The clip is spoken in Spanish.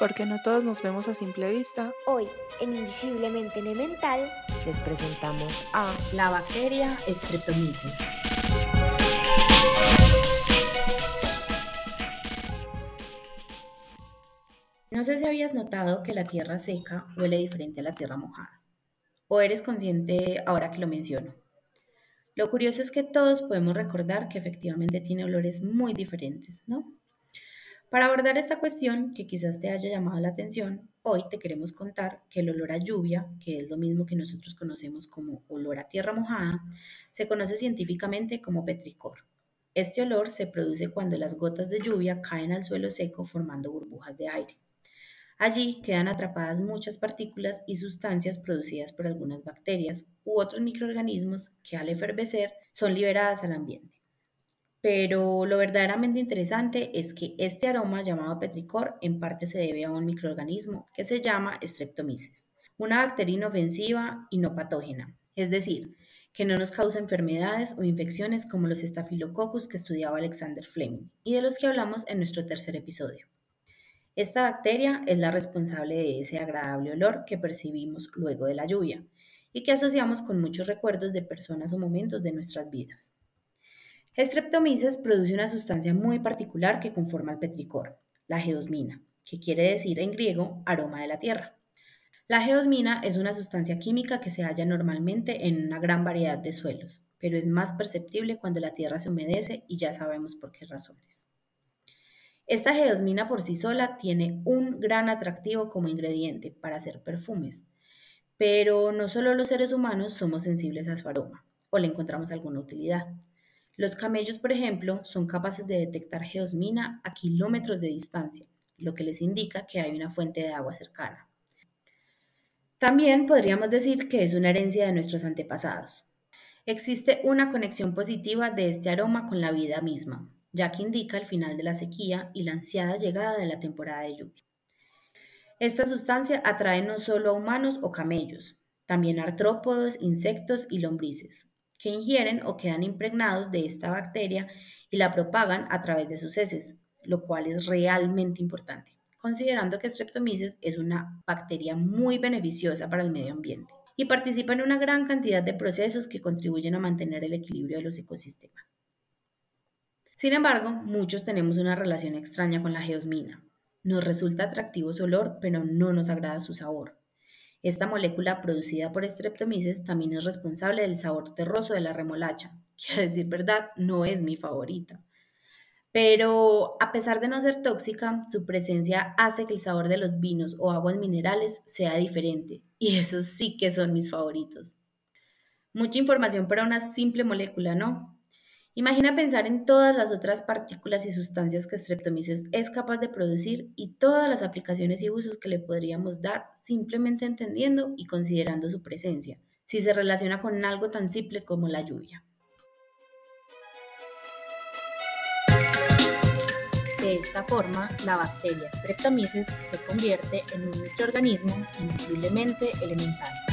porque no todos nos vemos a simple vista. Hoy, en Invisiblemente Elemental, les presentamos a la bacteria Streptomyces. No sé si habías notado que la tierra seca huele diferente a la tierra mojada. ¿O eres consciente ahora que lo menciono? Lo curioso es que todos podemos recordar que efectivamente tiene olores muy diferentes, ¿no? Para abordar esta cuestión que quizás te haya llamado la atención, hoy te queremos contar que el olor a lluvia, que es lo mismo que nosotros conocemos como olor a tierra mojada, se conoce científicamente como petricor. Este olor se produce cuando las gotas de lluvia caen al suelo seco formando burbujas de aire. Allí quedan atrapadas muchas partículas y sustancias producidas por algunas bacterias u otros microorganismos que al efervecer son liberadas al ambiente. Pero lo verdaderamente interesante es que este aroma llamado petricor en parte se debe a un microorganismo que se llama Streptomyces, una bacteria inofensiva y no patógena, es decir, que no nos causa enfermedades o infecciones como los estafilococcus que estudiaba Alexander Fleming y de los que hablamos en nuestro tercer episodio. Esta bacteria es la responsable de ese agradable olor que percibimos luego de la lluvia y que asociamos con muchos recuerdos de personas o momentos de nuestras vidas. Streptomyces produce una sustancia muy particular que conforma el petricor, la geosmina, que quiere decir en griego aroma de la tierra. La geosmina es una sustancia química que se halla normalmente en una gran variedad de suelos, pero es más perceptible cuando la tierra se humedece y ya sabemos por qué razones. Esta geosmina por sí sola tiene un gran atractivo como ingrediente para hacer perfumes, pero no solo los seres humanos somos sensibles a su aroma o le encontramos alguna utilidad. Los camellos, por ejemplo, son capaces de detectar geosmina a kilómetros de distancia, lo que les indica que hay una fuente de agua cercana. También podríamos decir que es una herencia de nuestros antepasados. Existe una conexión positiva de este aroma con la vida misma, ya que indica el final de la sequía y la ansiada llegada de la temporada de lluvia. Esta sustancia atrae no solo a humanos o camellos, también artrópodos, insectos y lombrices, que ingieren o quedan impregnados de esta bacteria y la propagan a través de sus heces, lo cual es realmente importante, considerando que Streptomyces es una bacteria muy beneficiosa para el medio ambiente y participa en una gran cantidad de procesos que contribuyen a mantener el equilibrio de los ecosistemas. Sin embargo, muchos tenemos una relación extraña con la geosmina. Nos resulta atractivo su olor, pero no nos agrada su sabor. Esta molécula producida por Streptomyces también es responsable del sabor terroso de la remolacha, que a decir verdad no es mi favorita. Pero a pesar de no ser tóxica, su presencia hace que el sabor de los vinos o aguas minerales sea diferente, y esos sí que son mis favoritos. Mucha información para una simple molécula, ¿no? Imagina pensar en todas las otras partículas y sustancias que Streptomyces es capaz de producir y todas las aplicaciones y usos que le podríamos dar simplemente entendiendo y considerando su presencia, si se relaciona con algo tan simple como la lluvia. De esta forma, la bacteria Streptomyces se convierte en un microorganismo invisiblemente elemental.